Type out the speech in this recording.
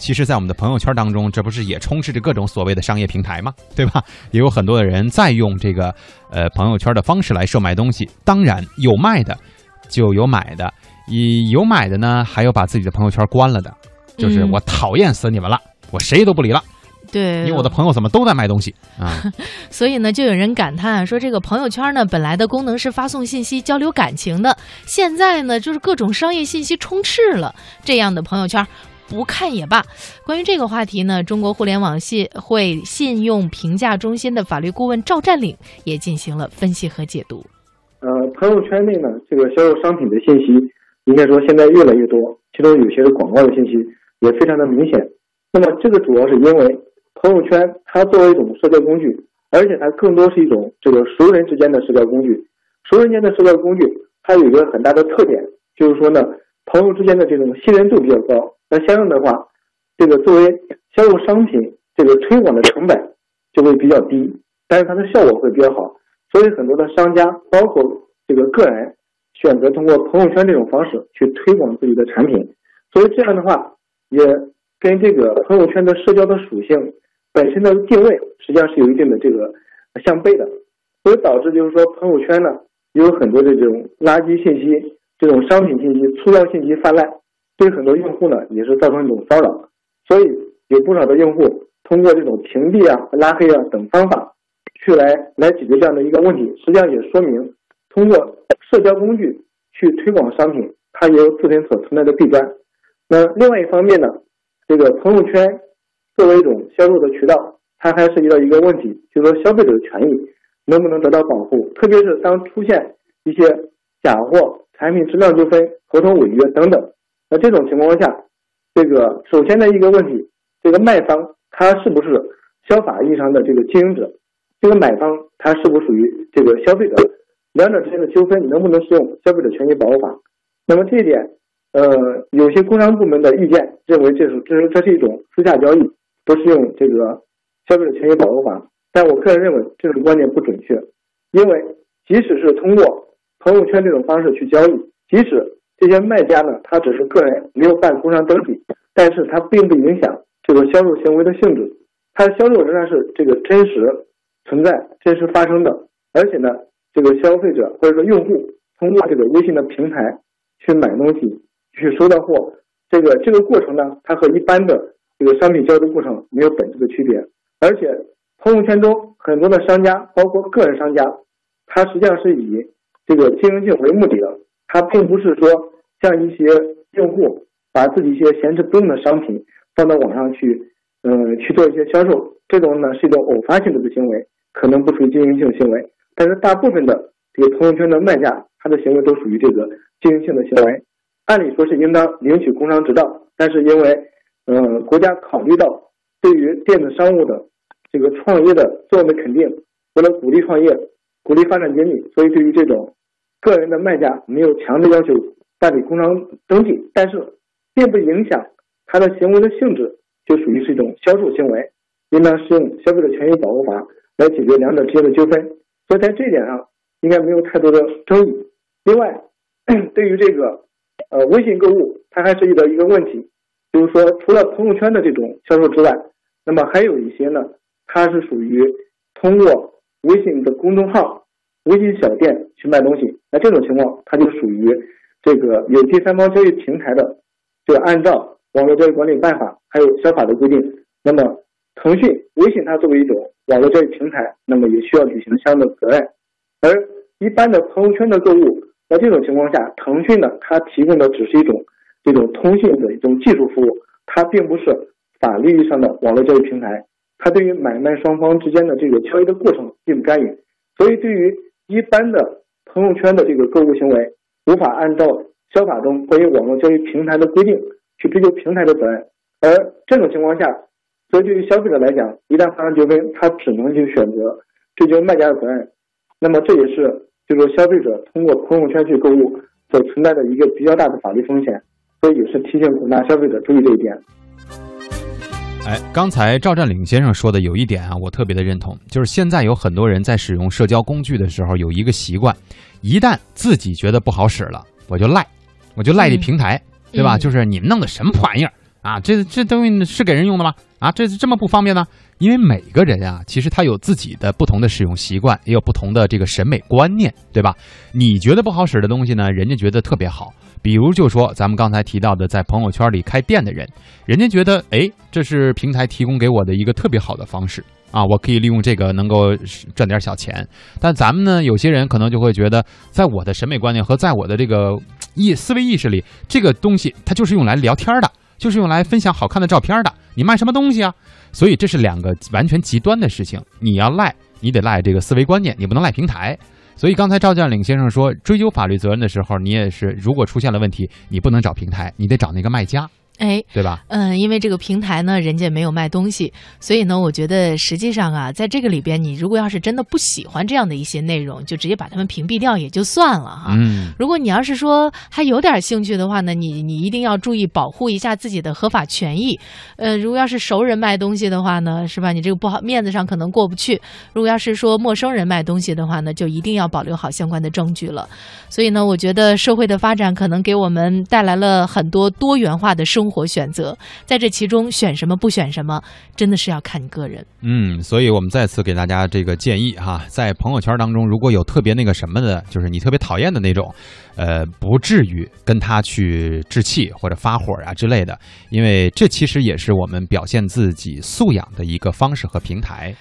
其实，在我们的朋友圈当中，这不是也充斥着各种所谓的商业平台吗？对吧？也有很多的人在用这个呃朋友圈的方式来售卖东西。当然，有卖的，就有买的。以有买的呢，还有把自己的朋友圈关了的，就是我讨厌死你们了，我谁都不理了。对，因为我的朋友怎么都在卖东西啊？所以呢，就有人感叹说，这个朋友圈呢，本来的功能是发送信息、交流感情的，现在呢，就是各种商业信息充斥了。这样的朋友圈，不看也罢。关于这个话题呢，中国互联网信会信用评价中心的法律顾问赵占领也进行了分析和解读。呃，朋友圈内呢，这个销售商品的信息，应该说现在越来越多，其中有些是广告的信息，也非常的明显。那么这个主要是因为。朋友圈它作为一种社交工具，而且它更多是一种这个熟人之间的社交工具。熟人间的社交工具，它有一个很大的特点，就是说呢，朋友之间的这种信任度比较高。那相应的话，这个作为销售商品，这个推广的成本就会比较低，但是它的效果会比较好。所以很多的商家，包括这个个人，选择通过朋友圈这种方式去推广自己的产品。所以这样的话，也跟这个朋友圈的社交的属性。本身的定位实际上是有一定的这个相悖的，所以导致就是说朋友圈呢也有很多的这种垃圾信息、这种商品信息、粗料信息泛滥，对很多用户呢也是造成一种骚扰。所以有不少的用户通过这种屏蔽啊、拉黑啊等方法去来来解决这样的一个问题。实际上也说明，通过社交工具去推广商品，它也有自身所存在的弊端。那另外一方面呢，这个朋友圈。作为一种销售的渠道，它还涉及到一个问题，就是说消费者的权益能不能得到保护？特别是当出现一些假货、产品质量纠纷、合同违约等等，那这种情况下，这个首先的一个问题，这个卖方他是不是消法意义上的这个经营者？这个买方他是不属于这个消费者？两者之间的纠纷能不能适用消费者权益保护法？那么这一点，呃，有些工商部门的意见认为这是这是这是一种私下交易。不适用这个消费者权益保护法，但我个人认为这种观点不准确，因为即使是通过朋友圈这种方式去交易，即使这些卖家呢他只是个人没有办工商登记，但是他并不影响这个销售行为的性质，他的销售仍然是这个真实存在、真实发生的，而且呢，这个消费者或者说用户通过这个微信的平台去买东西、去收到货，这个这个过程呢，它和一般的。这个商品交易过程没有本质的区别，而且朋友圈中很多的商家，包括个人商家，他实际上是以这个经营性为目的的，它并不是说像一些用户把自己一些闲置不用的商品放到网上去，嗯，去做一些销售，这种呢是一种偶发性质的行为，可能不属于经营性行为。但是大部分的这个朋友圈的卖家，他的行为都属于这个经营性的行为，按理说是应当领取工商执照，但是因为嗯，国家考虑到对于电子商务的这个创业的作用的肯定，为了鼓励创业、鼓励发展经济，所以对于这种个人的卖家没有强制要求办理工商登记，但是并不影响他的行为的性质，就属于是一种销售行为，应当适用消费者权益保护法来解决两者之间的纠纷。所以在这一点上应该没有太多的争议。另外，对于这个呃微信购物，它还涉及到一个问题。就是说，除了朋友圈的这种销售之外，那么还有一些呢，它是属于通过微信的公众号、微信小店去卖东西。那这种情况，它就属于这个有第三方交易平台的，就按照网络交易管理办法还有消法的规定，那么腾讯、微信它作为一种网络交易平台，那么也需要履行相应的责任。而一般的朋友圈的购物，在这种情况下，腾讯呢，它提供的只是一种。这种通信的一种技术服务，它并不是法律意义上的网络交易平台，它对于买卖双方之间的这个交易的过程并不干预，所以对于一般的朋友圈的这个购物行为，无法按照消法中关于网络交易平台的规定去追究平台的责任。而这种情况下，所以对于消费者来讲，一旦发生纠纷，他只能去选择追究卖家的责任。那么这也是就是消费者通过朋友圈去购物所存在的一个比较大的法律风险。所以也是提醒广大消费者注意这一点。哎，刚才赵占领先生说的有一点啊，我特别的认同，就是现在有很多人在使用社交工具的时候有一个习惯，一旦自己觉得不好使了，我就赖，我就赖这平台，对吧？就是你们弄的什么破玩意儿，啊，这这东西是给人用的吗？啊，这这么不方便呢？因为每个人啊，其实他有自己的不同的使用习惯，也有不同的这个审美观念，对吧？你觉得不好使的东西呢，人家觉得特别好。比如就说咱们刚才提到的，在朋友圈里开店的人，人家觉得，哎，这是平台提供给我的一个特别好的方式啊，我可以利用这个能够赚点小钱。但咱们呢，有些人可能就会觉得，在我的审美观念和在我的这个意思维意识里，这个东西它就是用来聊天的，就是用来分享好看的照片的。你卖什么东西啊？所以这是两个完全极端的事情。你要赖，你得赖这个思维观念，你不能赖平台。所以刚才赵建领先生说，追究法律责任的时候，你也是，如果出现了问题，你不能找平台，你得找那个卖家。哎，对吧？嗯，因为这个平台呢，人家没有卖东西，所以呢，我觉得实际上啊，在这个里边，你如果要是真的不喜欢这样的一些内容，就直接把他们屏蔽掉也就算了哈。嗯，如果你要是说还有点兴趣的话呢，你你一定要注意保护一下自己的合法权益。呃，如果要是熟人卖东西的话呢，是吧？你这个不好面子上可能过不去。如果要是说陌生人卖东西的话呢，就一定要保留好相关的证据了。所以呢，我觉得社会的发展可能给我们带来了很多多元化的生活活选择。在这其中选什么不选什么，真的是要看你个人。嗯，所以我们再次给大家这个建议哈，在朋友圈当中，如果有特别那个什么的，就是你特别讨厌的那种，呃，不至于跟他去置气或者发火啊之类的，因为这其实也是我们表现自己素养的一个方式和平台。